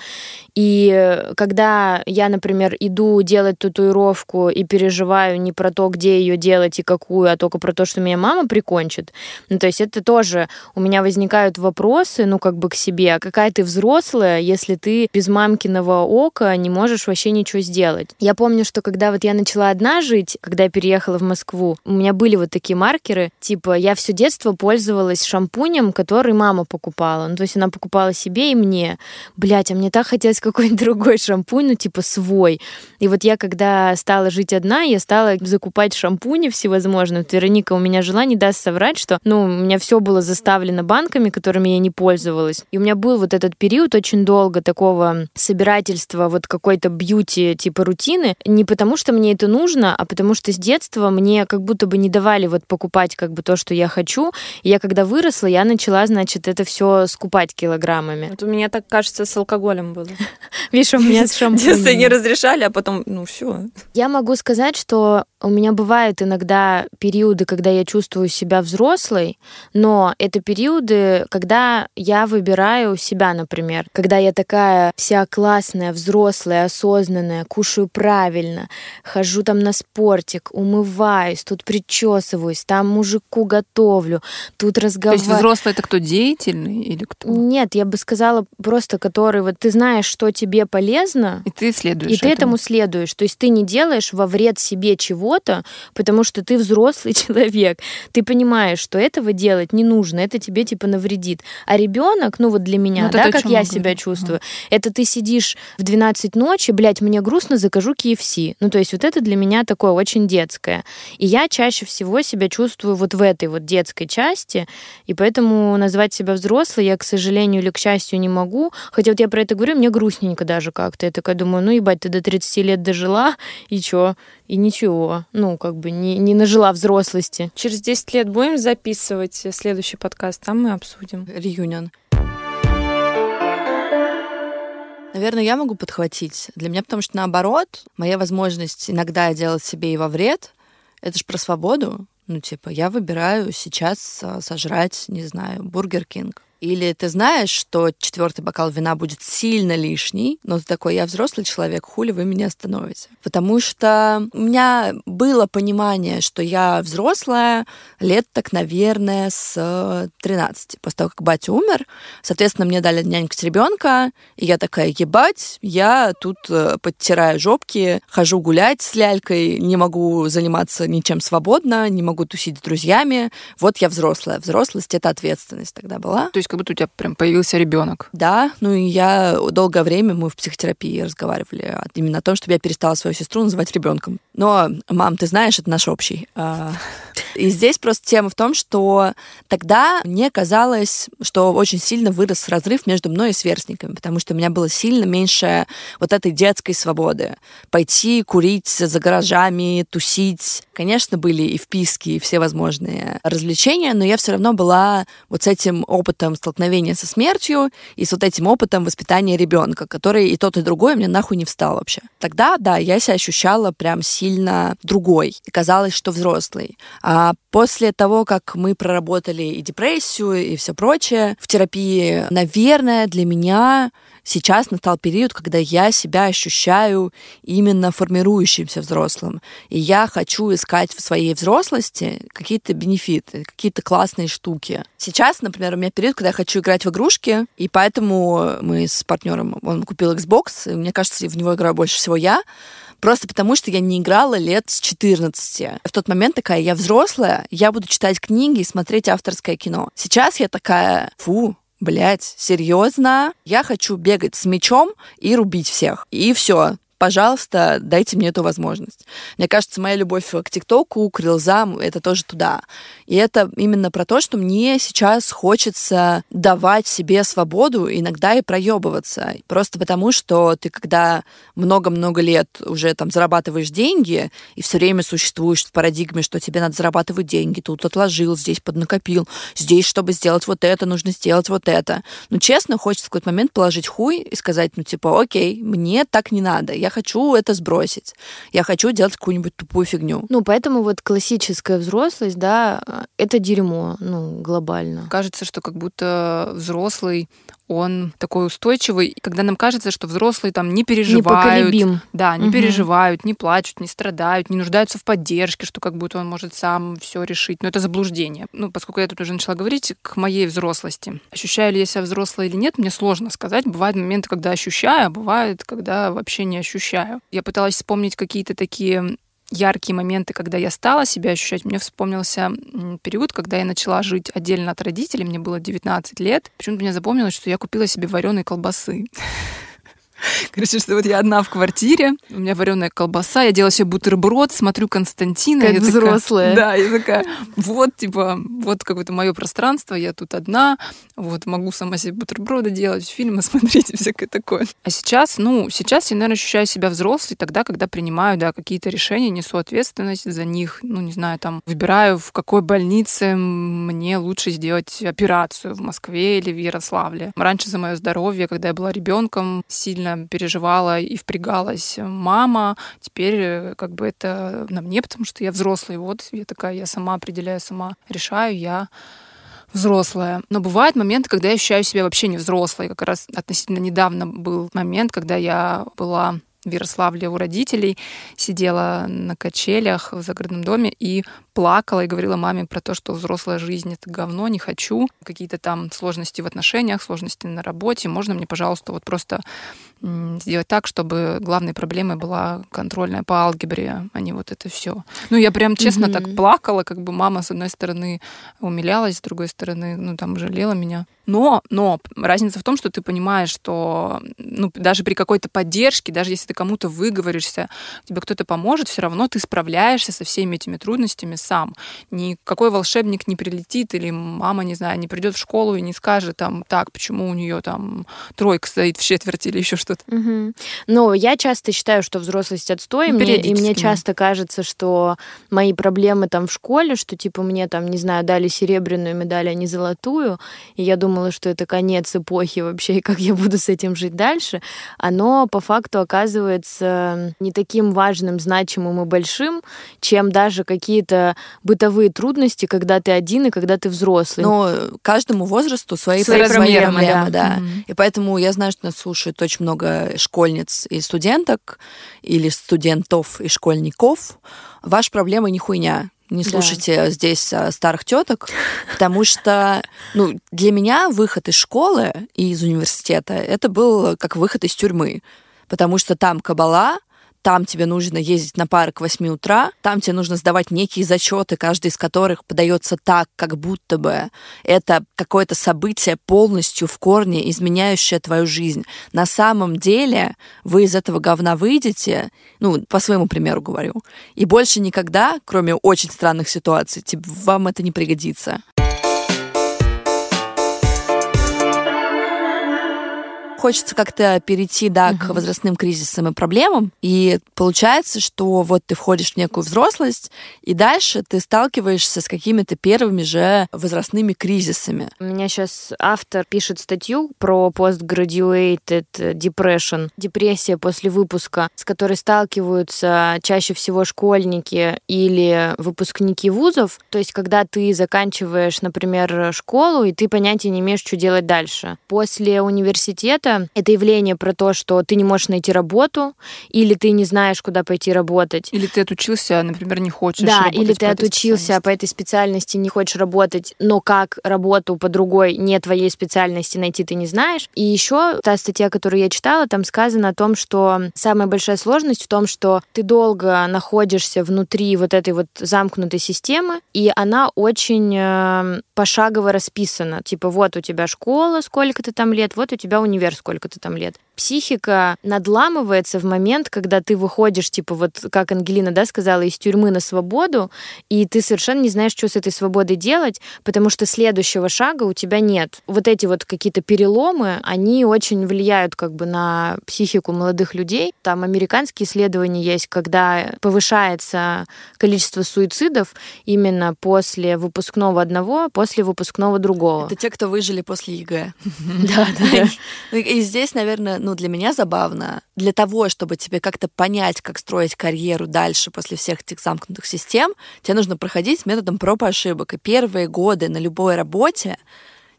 Speaker 1: И когда я, например, иду делать татуировку и переживаю не про то, где ее делать и какую, а только про то, что меня мама прикончит, ну, то есть это тоже у меня возникают вопросы, ну, как бы к себе, а какая ты взрослая, если ты без мамкиного ока не можешь вообще ничего сделать. Я помню, что когда вот я начала одна жить, когда я переехала в Москву, у меня были вот такие маркеры, типа я все детство пользовалась шампунем, который мама покупала. Ну, то есть она покупала себе и мне. Блять, а мне так хотелось какой-нибудь другой шампунь, ну, типа свой. И вот я, когда стала жить одна, я стала закупать шампуни всевозможные. Вот Вероника у меня жила, не даст соврать, что, ну, у меня все было заставлено банками, которыми я не пользовалась. И у меня был вот этот период очень долго такого собирательства вот какой-то бьюти типа рутины. Не потому, что мне это нужно, а потому что с детства мне как будто бы не давали вот покупать как бы то, что я хочу. И я когда выросла, я начала, значит, это все скупать килограммами.
Speaker 4: Вот у меня так кажется с алкоголем было.
Speaker 1: Видишь, у меня с
Speaker 4: детстве не
Speaker 1: шампунем.
Speaker 4: разрешали, а потом, ну все.
Speaker 1: Я могу сказать, что у меня бывают иногда периоды, когда я чувствую себя взрослой, но это периоды, когда я выбираю себя, например. Когда я такая вся классная, взрослая, осознанная, кушаю правильно, хожу там на спортик, умываюсь, тут причесываюсь, там мужику готовлю, тут
Speaker 2: То есть
Speaker 1: разговариваю.
Speaker 2: взрослый это кто, деятельный или кто?
Speaker 1: Нет, я бы сказала просто, который вот ты знаешь, что тебе полезно,
Speaker 2: И ты следуешь
Speaker 1: и ты этому следуешь. То есть ты не делаешь во вред себе чего-то, потому что ты взрослый человек. Ты понимаешь, что этого делать не нужно, это тебе типа навредит. А ребенок, ну вот для меня,
Speaker 2: Ну, это
Speaker 1: да, как я
Speaker 2: мы
Speaker 1: себя чувствую, это ты сидишь в 12 ночи, блядь, мне грустно, закажу KFC. Ну то есть вот это для меня такое очень детское. И я чаще всего себя чувствую вот в этой вот детской части, и поэтому назвать себя взрослой я, к сожалению или к счастью, не могу. Хотя вот я про это говорю, мне грустненько даже как-то. Я такая думаю, ну ебать, ты до 30 лет дожила, и чё? И ничего. Ну, как бы не, не нажила взрослости.
Speaker 4: Через 10 лет будем записывать следующий подкаст, там мы обсудим.
Speaker 3: Реюнион. Наверное, я могу подхватить. Для меня, потому что наоборот, моя возможность иногда делать себе и во вред, это же про свободу. Ну, типа, я выбираю сейчас а, сожрать, не знаю, Burger King. Или ты знаешь, что четвертый бокал вина будет сильно лишний, но ты такой, я взрослый человек, хули вы меня остановите? Потому что у меня было понимание, что я взрослая лет так, наверное, с э, 13. После того, как батя умер, соответственно, мне дали нянькать ребенка, и я такая, ебать, я тут э, подтираю жопки, хожу гулять с лялькой, не могу заниматься ничем свободно, не могу тусить с друзьями. Вот я взрослая. Взрослость — это ответственность тогда была.
Speaker 2: То есть как будто у тебя прям появился ребенок.
Speaker 3: Да, ну и я долгое время мы в психотерапии разговаривали именно о том, чтобы я перестала свою сестру называть ребенком. Но, мам, ты знаешь, это наш общий. А, И здесь просто тема в том, что тогда мне казалось, что очень сильно вырос разрыв между мной и сверстниками, потому что у меня было сильно меньше вот этой детской свободы. Пойти курить за гаражами, тусить. Конечно, были и вписки, и все возможные развлечения, но я все равно была вот с этим опытом столкновения со смертью и с вот этим опытом воспитания ребенка, который и тот, и другой мне нахуй не встал вообще. Тогда, да, я себя ощущала прям сильно другой. И казалось, что взрослый. А после того, как мы проработали и депрессию, и все прочее в терапии, наверное, для меня сейчас настал период, когда я себя ощущаю именно формирующимся взрослым. И я хочу искать в своей взрослости какие-то бенефиты, какие-то классные штуки. Сейчас, например, у меня период, когда я хочу играть в игрушки, и поэтому мы с партнером, он купил Xbox, и мне кажется, в него играю больше всего я, Просто потому, что я не играла лет с 14. В тот момент такая, я взрослая, я буду читать книги и смотреть авторское кино. Сейчас я такая, фу, блядь, серьезно? Я хочу бегать с мечом и рубить всех. И все пожалуйста, дайте мне эту возможность. Мне кажется, моя любовь к ТикТоку, к рилзам, это тоже туда. И это именно про то, что мне сейчас хочется давать себе свободу, иногда и проебываться. Просто потому, что ты, когда много-много лет уже там зарабатываешь деньги, и все время существуешь в парадигме, что тебе надо зарабатывать деньги, тут отложил, здесь поднакопил, здесь, чтобы сделать вот это, нужно сделать вот это. Ну, честно, хочется в какой-то момент положить хуй и сказать, ну, типа, окей, мне так не надо, я хочу это сбросить. Я хочу делать какую-нибудь тупую фигню.
Speaker 1: Ну, поэтому вот классическая взрослость, да, это дерьмо, ну, глобально.
Speaker 2: Кажется, что как будто взрослый, он такой устойчивый, когда нам кажется, что взрослые там не переживают.
Speaker 1: Непоколебим.
Speaker 2: Да, не
Speaker 1: Мгм.
Speaker 2: переживают, не плачут, не страдают, не нуждаются в поддержке, что как будто он может сам все решить. Но это заблуждение. Ну, поскольку я тут уже начала говорить к моей взрослости. Ощущаю ли я себя взрослой или нет, мне сложно сказать. Бывают моменты, когда ощущаю, а бывает, когда вообще не ощущаю. Я пыталась вспомнить какие-то такие яркие моменты, когда я стала себя ощущать, мне вспомнился период, когда я начала жить отдельно от родителей, мне было 19 лет. Почему-то мне запомнилось, что я купила себе вареные колбасы. Короче, что вот я одна в квартире, у меня вареная колбаса, я делала себе бутерброд, смотрю Константина.
Speaker 1: Как
Speaker 2: я такая-
Speaker 1: взрослая.
Speaker 2: да, я такая, вот, типа, вот какое-то мое пространство, я тут одна, вот, могу сама себе бутерброды делать, фильмы смотреть и всякое такое. А сейчас, ну, сейчас я, наверное, ощущаю себя взрослой тогда, когда принимаю, да, какие-то решения, несу ответственность за них, ну, не знаю, там, выбираю, в какой больнице мне лучше сделать операцию, в Москве или в Ярославле. Раньше за мое здоровье, когда я была ребенком, сильно переживала и впрягалась мама. Теперь э, как бы это на мне, потому что я взрослый. Вот я такая, я сама определяю, сама решаю, я взрослая. Но бывают моменты, когда я ощущаю себя вообще не взрослой. Как раз относительно недавно был момент, когда я была в Ярославле у родителей, сидела на качелях в загородном доме и плакала и говорила маме про то, что взрослая жизнь — это говно, не хочу. Какие-то там сложности в отношениях, сложности на работе. Можно мне, пожалуйста, вот просто сделать так, чтобы главной проблемой была контрольная по алгебре, а не вот это все. Ну, я прям честно
Speaker 1: Мгм.
Speaker 2: так плакала, как бы мама, с одной стороны, умилялась, с другой стороны, ну, там, жалела меня. Но, но разница в том, что ты понимаешь, что ну, даже при какой-то поддержке, даже если ты кому-то выговоришься, тебе кто-то поможет, все равно ты справляешься со всеми этими трудностями сам. Никакой волшебник не прилетит, или мама, не знаю, не придет в школу и не скажет там, так, почему у нее там тройка стоит в четверти или еще что-то.
Speaker 1: Мгм. Ну, я часто считаю, что взрослость отстой, и мне, и мне часто кажется, что мои проблемы там в школе, что типа мне там, не знаю, дали серебряную медаль, а не золотую, и я думала, что это конец эпохи вообще, и как я буду с этим жить дальше, оно по факту оказывается не таким важным, значимым и большим, чем даже какие-то бытовые трудности, когда ты один и когда ты взрослый.
Speaker 3: Но каждому возрасту свои,
Speaker 1: Свои
Speaker 3: проблемы,
Speaker 1: проблемы,
Speaker 3: да.
Speaker 2: Мгм.
Speaker 3: И поэтому я знаю, что нас слушают очень много школьниц и студенток, или студентов и школьников. Ваша проблема не хуйня. Не
Speaker 1: Да.
Speaker 3: слушайте здесь а, старых теток, потому что ну, для меня выход из школы и из университета это был как выход из тюрьмы. Потому что там кабала, там тебе нужно ездить на пары к 8 утра, там тебе нужно сдавать некие зачеты, каждый из которых подается так, как будто бы это какое-то событие полностью в корне изменяющее твою жизнь. На самом деле вы из этого говна выйдете, ну, по своему примеру говорю, и больше никогда, кроме очень странных ситуаций, вам это не пригодится. Хочется как-то перейти, да, к возрастным кризисам и проблемам. И получается, что вот ты входишь в некую взрослость, и дальше ты сталкиваешься с какими-то первыми же возрастными кризисами.
Speaker 1: У меня сейчас автор пишет статью про postgraduated depression, депрессия после выпуска, с которой сталкиваются чаще всего школьники или выпускники вузов. То есть, когда ты заканчиваешь, например, школу, и ты понятия не имеешь, что делать дальше. После университета это явление про то, что ты не можешь найти работу, или ты не знаешь, куда пойти работать.
Speaker 2: Или ты отучился, например, не хочешь
Speaker 1: Да, или ты отучился по этой специальности, не хочешь работать, но как работу по другой, не твоей специальности найти ты не знаешь. И еще та статья, которую я читала, там сказано о том, что самая большая сложность в том, что ты долго находишься внутри вот этой вот замкнутой системы, и она очень э, пошагово расписана. Типа вот у тебя школа, сколько ты там лет, вот у тебя универ, сколько-то там лет. Психика надламывается в момент, когда ты выходишь, типа вот как Ангелина, да, сказала, из тюрьмы на свободу, и ты совершенно не знаешь, что с этой свободой делать, потому что следующего шага у тебя нет. Вот эти вот какие-то переломы, они очень влияют как бы на психику молодых людей. Там американские исследования есть, когда повышается количество суицидов именно после выпускного одного, после выпускного другого.
Speaker 3: Это те, кто выжили после ЕГЭ. Да, да. И здесь, наверное, ну, для меня забавно. Для того, чтобы тебе как-то понять, как строить карьеру дальше после всех этих замкнутых систем, тебе нужно проходить методом проб и ошибок. И первые годы на любой работе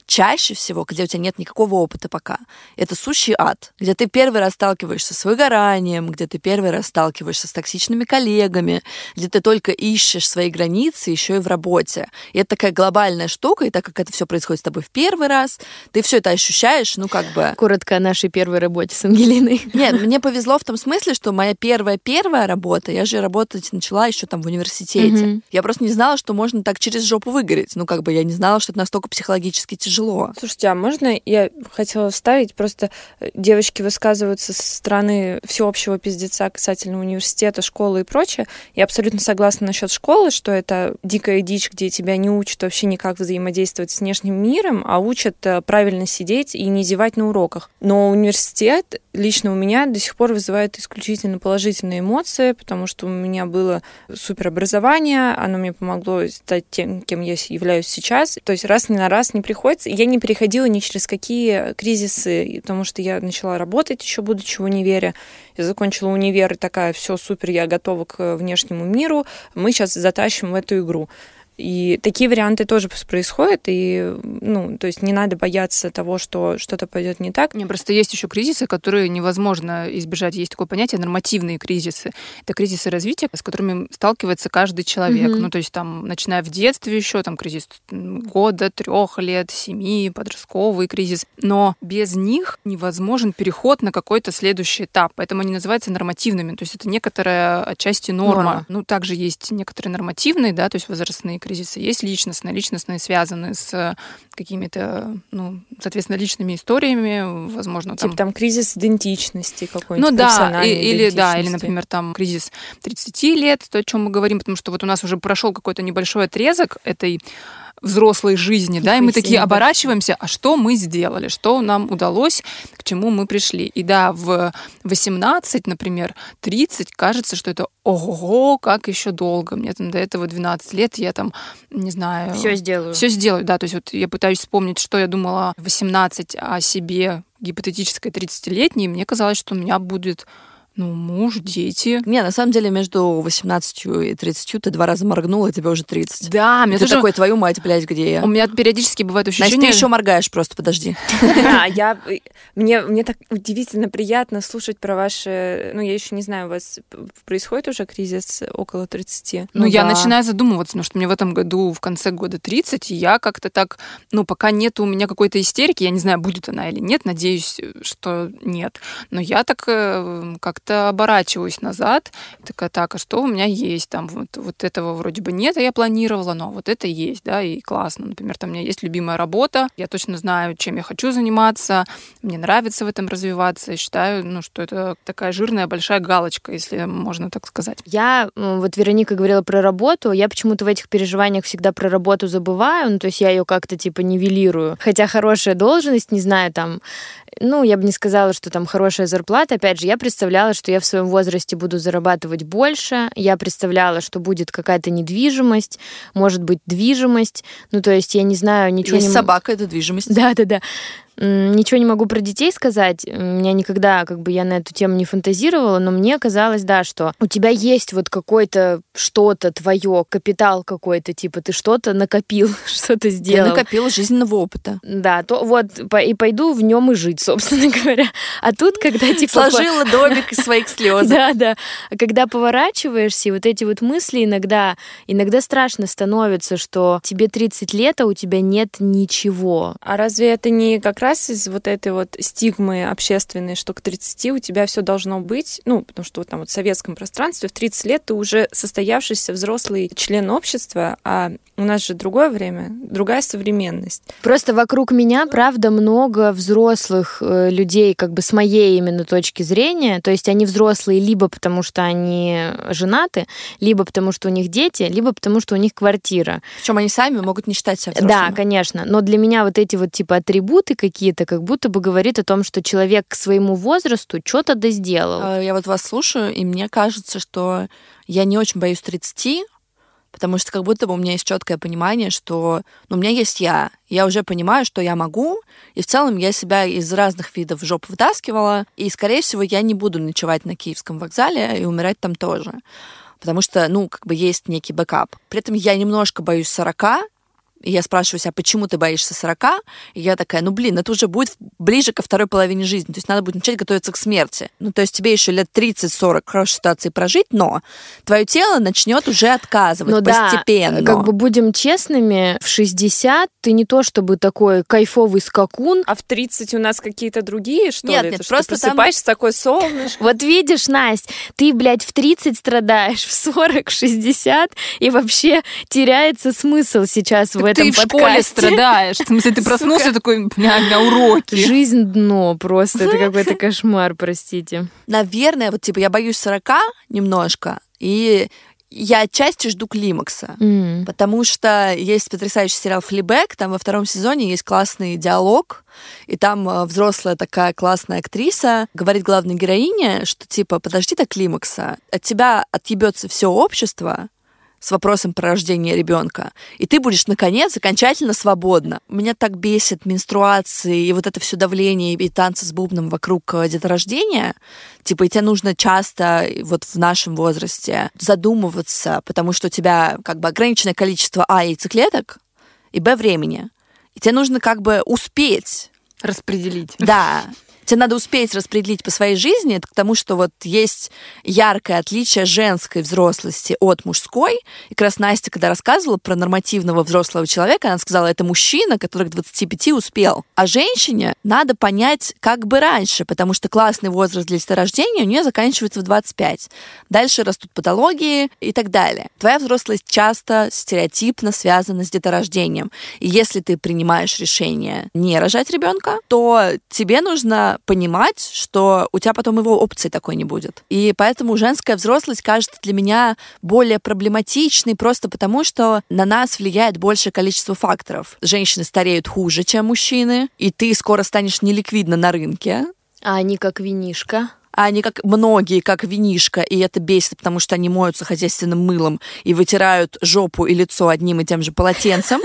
Speaker 3: чаще всего, где у тебя нет никакого опыта пока, это сущий ад, где ты первый раз сталкиваешься с выгоранием, где ты первый раз сталкиваешься с токсичными коллегами, где ты только ищешь свои границы еще и в работе. И это такая глобальная штука, и так как это все происходит с тобой в первый раз, ты все это ощущаешь, ну как бы...
Speaker 1: Коротко о нашей первой работе с Ангелиной.
Speaker 3: Нет, мне повезло в том смысле, что моя первая-первая работа, я же работать начала еще там в университете. Mm-hmm. Я просто не знала, что можно так через жопу выгореть. Ну как бы я не знала, что это настолько психологически тяжело тяжело.
Speaker 4: Слушайте, а можно я хотела вставить? Просто э, девочки высказываются со стороны всеобщего пиздеца касательно университета, школы и прочее. Я абсолютно согласна насчет школы, что это дикая дичь, где тебя не учат вообще никак взаимодействовать с внешним миром, а учат э, правильно сидеть и не зевать на уроках. Но университет лично у меня до сих пор вызывает исключительно положительные эмоции, потому что у меня было суперобразование, оно мне помогло стать тем, кем я являюсь сейчас. То есть раз не на раз не приходится я не переходила ни через какие кризисы, потому что я начала работать еще будучи в универе. Я закончила универ и такая, все супер, я готова к внешнему миру. Мы сейчас затащим в эту игру. И такие варианты тоже происходят, и, ну, то есть не надо бояться того, что что-то пойдет не так.
Speaker 2: Не, просто есть еще кризисы, которые невозможно избежать. Есть такое понятие нормативные кризисы. Это кризисы развития, с которыми сталкивается каждый человек. Mm-hmm. Ну, то есть там, начиная в детстве еще, там кризис года, трех лет, семи, подростковый кризис. Но без них невозможен переход на какой-то следующий этап. Поэтому они называются нормативными. То есть это некоторая отчасти норма. норма. Ну, также есть некоторые нормативные, да, то есть возрастные кризисы. Есть личностные, личностные связаны с э, какими-то, ну, соответственно, личными историями, возможно,
Speaker 4: там... Типа там кризис идентичности какой-нибудь, Ну да,
Speaker 2: и, или, да, или, например, там кризис 30 лет, то, о чем мы говорим, потому что вот у нас уже прошел какой-то небольшой отрезок этой взрослой жизни, да, и мы такие оборачиваемся, а что мы сделали, что нам удалось, к чему мы пришли. И да, в 18, например, 30, кажется, что это ого, как еще долго. Мне там до этого 12 лет, я там, не знаю...
Speaker 1: Все сделаю.
Speaker 2: Все сделаю, да, то есть вот я пытаюсь вспомнить, что я думала в 18 о себе гипотетической 30-летней, мне казалось, что у меня будет ну, муж, дети.
Speaker 3: Не, на самом деле между 18 и 30 ты два раза моргнула, и тебе уже 30.
Speaker 2: Да,
Speaker 3: мне ты тоже... такой, твою мать, блядь, где я?
Speaker 2: У меня периодически бывает ощущение...
Speaker 3: Значит, ты еще моргаешь просто, подожди.
Speaker 4: Да, я... Мне, мне так удивительно приятно слушать про ваши... Ну, я еще не знаю, у вас происходит уже кризис около 30?
Speaker 2: Ну, ну я начинаю задумываться, потому что мне в этом году, в конце года 30, и я как-то так... Ну, пока нет у меня какой-то истерики, я не знаю, будет она или нет, надеюсь, что нет. Но я так э, как как-то оборачиваюсь назад, такая, так, а что у меня есть? Там вот, вот этого вроде бы нет, а я планировала, но вот это есть, да, и классно. Например, там у меня есть любимая работа, я точно знаю, чем я хочу заниматься, мне нравится в этом развиваться, и считаю, ну, что это такая жирная большая галочка, если можно так сказать.
Speaker 1: Я, вот Вероника говорила про работу, я почему-то в этих переживаниях всегда про работу забываю, ну, то есть я ее как-то типа нивелирую. Хотя хорошая должность, не знаю, там, ну, я бы не сказала, что там хорошая зарплата. Опять же, я представляла, что я в своем возрасте буду зарабатывать больше. Я представляла, что будет какая-то недвижимость, может быть, движимость. Ну, то есть я не знаю, ничего
Speaker 3: Есть
Speaker 1: не...
Speaker 3: собака, это движимость.
Speaker 1: Да, да, да. Ничего не могу про детей сказать. Меня никогда, как бы, я на эту тему не фантазировала, но мне казалось, да, что у тебя есть вот какое-то что-то твое, капитал какой-то, типа ты что-то накопил, что-то сделал.
Speaker 3: Ты накопил жизненного опыта.
Speaker 1: Да, то вот и пойду в нем и жить, собственно говоря. А тут, когда типа...
Speaker 3: Сложила домик из своих слез.
Speaker 1: Да, да. А когда поворачиваешься, и вот эти вот мысли иногда, иногда страшно становится, что тебе 30 лет, а у тебя нет ничего.
Speaker 4: А разве это не как раз из вот этой вот стигмы общественной, что к 30 у тебя все должно быть, ну, потому что вот там вот в советском пространстве в 30 лет ты уже состоявшийся взрослый член общества, а у нас же другое время, другая современность.
Speaker 1: Просто вокруг меня, правда, много взрослых э, людей, как бы с моей именно точки зрения. То есть они взрослые либо потому, что они женаты, либо потому, что у них дети, либо потому, что у них квартира.
Speaker 3: Причем они сами могут не считать себя взрослыми.
Speaker 1: Да, конечно. Но для меня вот эти вот типа атрибуты какие-то, как будто бы говорит о том, что человек к своему возрасту что-то да сделал.
Speaker 3: А, я вот вас слушаю, и мне кажется, что я не очень боюсь 30, потому что как будто бы у меня есть четкое понимание, что ну, у меня есть я, я уже понимаю, что я могу, и в целом я себя из разных видов жоп вытаскивала, и, скорее всего, я не буду ночевать на Киевском вокзале и умирать там тоже потому что, ну, как бы есть некий бэкап. При этом я немножко боюсь 40, и я спрашиваю себя, почему ты боишься 40? И я такая, ну, блин, это уже будет ближе ко второй половине жизни. То есть надо будет начать готовиться к смерти. Ну, то есть тебе еще лет 30-40 хорошей ситуации прожить, но твое тело начнет уже отказывать ну, постепенно.
Speaker 1: Да, как бы будем честными, в 60 ты не то чтобы такой кайфовый скакун.
Speaker 4: А в 30 у нас какие-то другие, что
Speaker 3: нет,
Speaker 4: ли?
Speaker 3: Нет,
Speaker 4: это,
Speaker 3: просто
Speaker 4: что просыпаешься там... такой солнышко.
Speaker 1: Вот видишь, Настя, ты, блядь, в 30 страдаешь, в 40, 60, и вообще теряется смысл сейчас в этом
Speaker 2: ты в школе страдаешь. В смысле, ты проснулся такой, бля, меня уроки.
Speaker 1: Жизнь дно просто. Это какой-то кошмар, простите.
Speaker 3: Наверное, вот типа я боюсь 40 немножко, и я отчасти жду климакса, mm. потому что есть потрясающий сериал «Флибэк», там во втором сезоне есть классный диалог, и там э, взрослая такая классная актриса говорит главной героине, что типа, подожди до климакса, от тебя отъебется все общество, с вопросом про рождение ребенка. И ты будешь, наконец, окончательно свободна. Меня так бесит менструации и вот это все давление и танцы с бубном вокруг э, деторождения. Типа, и тебе нужно часто вот в нашем возрасте задумываться, потому что у тебя как бы ограниченное количество А яйцеклеток и Б времени. И тебе нужно как бы успеть
Speaker 2: распределить.
Speaker 3: Да тебе надо успеть распределить по своей жизни, это к тому, что вот есть яркое отличие женской взрослости от мужской. И как раз Настя, когда рассказывала про нормативного взрослого человека, она сказала, это мужчина, который к 25 успел. А женщине надо понять как бы раньше, потому что классный возраст для деторождения у нее заканчивается в 25. Дальше растут патологии и так далее. Твоя взрослость часто стереотипно связана с деторождением. И если ты принимаешь решение не рожать ребенка, то тебе нужно понимать, что у тебя потом его опции такой не будет. И поэтому женская взрослость кажется для меня более проблематичной просто потому, что на нас влияет большее количество факторов. Женщины стареют хуже, чем мужчины, и ты скоро станешь неликвидна на рынке.
Speaker 1: А они как винишка
Speaker 3: а они как многие, как винишка, и это бесит, потому что они моются хозяйственным мылом и вытирают жопу и лицо одним и тем же полотенцем.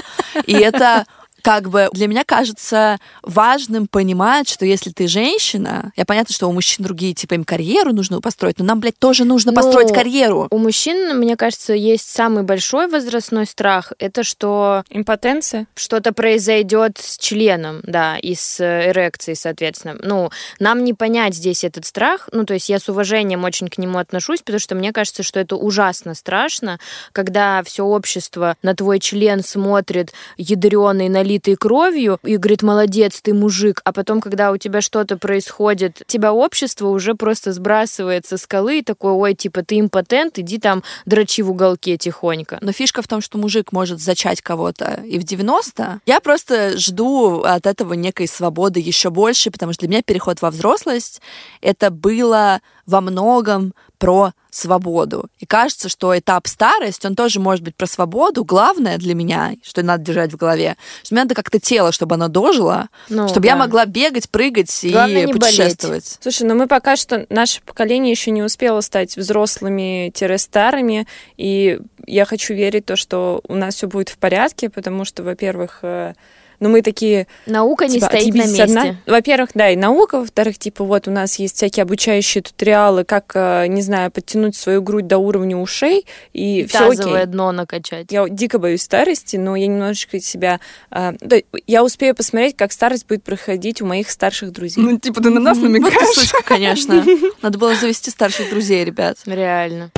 Speaker 3: И это как бы для меня кажется важным понимать, что если ты женщина, я понятно, что у мужчин другие, типа, им карьеру нужно построить, но нам, блядь, тоже нужно но построить карьеру.
Speaker 1: У мужчин, мне кажется, есть самый большой возрастной страх, это что...
Speaker 4: Импотенция?
Speaker 1: Что-то произойдет с членом, да, и с эрекцией, соответственно. Ну, нам не понять здесь этот страх, ну, то есть я с уважением очень к нему отношусь, потому что мне кажется, что это ужасно страшно, когда все общество на твой член смотрит ядреный, на налитые кровью, и говорит, молодец, ты мужик. А потом, когда у тебя что-то происходит, тебя общество уже просто сбрасывает со скалы и такой, ой, типа, ты импотент, иди там дрочи в уголке тихонько.
Speaker 3: Но фишка в том, что мужик может зачать кого-то и в 90. Я просто жду от этого некой свободы еще больше, потому что для меня переход во взрослость — это было во многом про свободу. И кажется, что этап старость, он тоже может быть про свободу. Главное для меня, что надо держать в голове, что мне надо как-то тело, чтобы оно дожило, ну, чтобы да. я могла бегать, прыгать Главное и путешествовать. Болеть.
Speaker 4: Слушай, ну мы пока что, наше поколение еще не успело стать взрослыми-старыми, и я хочу верить в то, что у нас все будет в порядке, потому что, во-первых, э, но мы такие...
Speaker 1: Наука не типа, стоит на месте. Одна.
Speaker 4: Во-первых, да, и наука, во-вторых, типа вот у нас есть всякие обучающие туториалы, как, э, не знаю, подтянуть свою грудь до уровня ушей, и, и все окей.
Speaker 1: дно накачать.
Speaker 4: Я дико боюсь старости, но я немножечко себя... Э, да, я успею посмотреть, как старость будет проходить у моих старших друзей.
Speaker 2: Ну, типа ты на нас намекаешь? Вот
Speaker 3: сучка, конечно. Надо было завести старших друзей, ребят.
Speaker 1: Реально.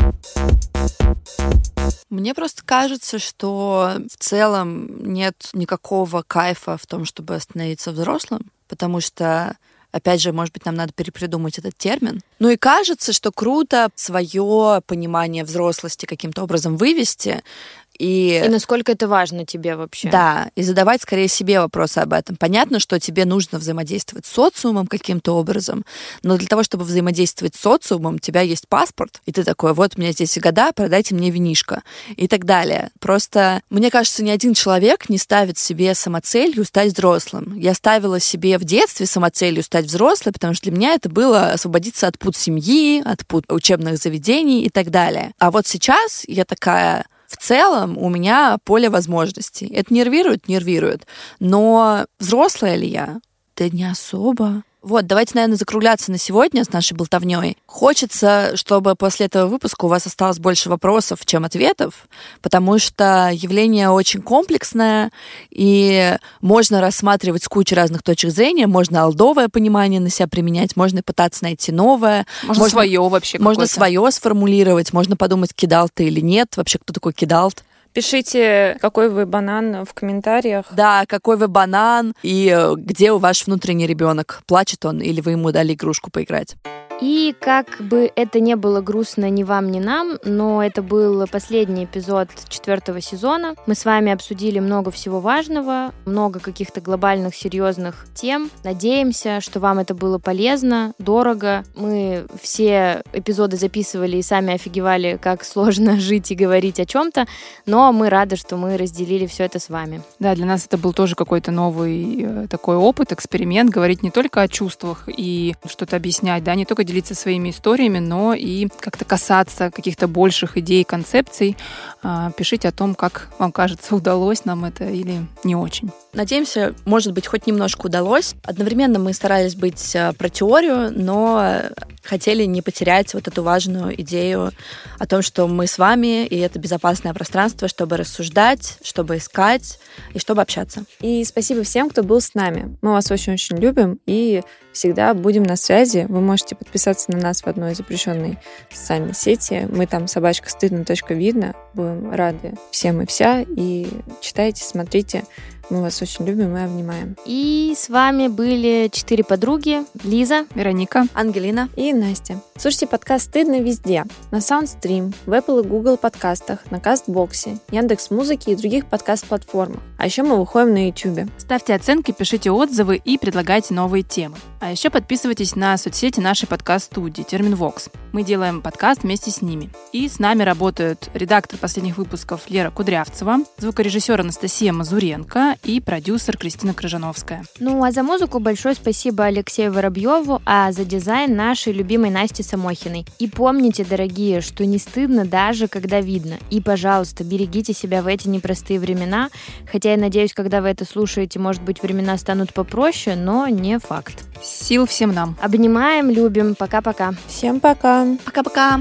Speaker 3: Мне просто кажется, что в целом нет никакого кайфа в том, чтобы становиться взрослым, потому что Опять же, может быть, нам надо перепридумать этот термин. Ну и кажется, что круто свое понимание взрослости каким-то образом вывести, и,
Speaker 1: и насколько это важно тебе вообще?
Speaker 3: Да, и задавать скорее себе вопросы об этом. Понятно, что тебе нужно взаимодействовать с социумом каким-то образом, но для того, чтобы взаимодействовать с социумом, у тебя есть паспорт, и ты такой, вот у меня здесь года, продайте мне винишко, и так далее. Просто, мне кажется, ни один человек не ставит себе самоцелью стать взрослым. Я ставила себе в детстве самоцелью стать взрослой, потому что для меня это было освободиться от пут семьи, от пут учебных заведений и так далее. А вот сейчас я такая, в целом у меня поле возможностей. Это нервирует? Нервирует. Но взрослая ли я? Да не особо. Вот, давайте, наверное, закругляться на сегодня с нашей болтовней. Хочется, чтобы после этого выпуска у вас осталось больше вопросов, чем ответов, потому что явление очень комплексное, и можно рассматривать с кучей разных точек зрения, можно алдовое понимание на себя применять, можно пытаться найти новое.
Speaker 2: Можно, можно свое вообще
Speaker 3: Можно свое сформулировать, можно подумать, кидал ты или нет, вообще кто такой кидалт.
Speaker 4: Пишите, какой вы банан в комментариях.
Speaker 3: Да, какой вы банан и э, где у ваш внутренний ребенок. Плачет он или вы ему дали игрушку поиграть.
Speaker 1: И как бы это не было грустно ни вам, ни нам, но это был последний эпизод четвертого сезона. Мы с вами обсудили много всего важного, много каких-то глобальных, серьезных тем. Надеемся, что вам это было полезно, дорого. Мы все эпизоды записывали и сами офигевали, как сложно жить и говорить о чем-то, но мы рады, что мы разделили все это с вами.
Speaker 2: Да, для нас это был тоже какой-то новый э, такой опыт, эксперимент, говорить не только о чувствах и что-то объяснять, да, не только делиться своими историями, но и как-то касаться каких-то больших идей, концепций. А, пишите о том, как вам кажется, удалось нам это или не очень.
Speaker 3: Надеемся, может быть, хоть немножко удалось. Одновременно мы старались быть а, про теорию, но хотели не потерять вот эту важную идею о том, что мы с вами, и это безопасное пространство, чтобы рассуждать, чтобы искать и чтобы общаться.
Speaker 4: И спасибо всем, кто был с нами. Мы вас очень-очень любим и всегда будем на связи. Вы можете подписаться на нас в одной запрещенной социальной сети. Мы там собачка стыдно. Видно. Будем рады всем и вся. И читайте, смотрите. Мы вас очень любим и обнимаем.
Speaker 1: И с вами были четыре подруги. Лиза,
Speaker 2: Вероника,
Speaker 3: Ангелина
Speaker 4: и Настя. Слушайте подкаст «Стыдно везде» на SoundStream, в Apple и Google подкастах, на Кастбоксе, Яндекс Музыки и других подкаст-платформах. А еще мы выходим на YouTube.
Speaker 2: Ставьте оценки, пишите отзывы и предлагайте новые темы. А еще подписывайтесь на соцсети нашей подкаст-студии Терминвокс. Мы делаем подкаст вместе с ними. И с нами работают редактор последних выпусков Лера Кудрявцева, звукорежиссер Анастасия Мазуренко и продюсер Кристина Крыжановская.
Speaker 1: Ну а за музыку большое спасибо Алексею Воробьеву, а за дизайн нашей любимой Насте Самохиной. И помните, дорогие, что не стыдно даже, когда видно. И, пожалуйста, берегите себя в эти непростые времена, хотя я надеюсь, когда вы это слушаете, может быть, времена станут попроще, но не факт.
Speaker 2: Сил всем нам.
Speaker 1: Обнимаем, любим. Пока-пока.
Speaker 4: Всем пока.
Speaker 3: Пока-пока.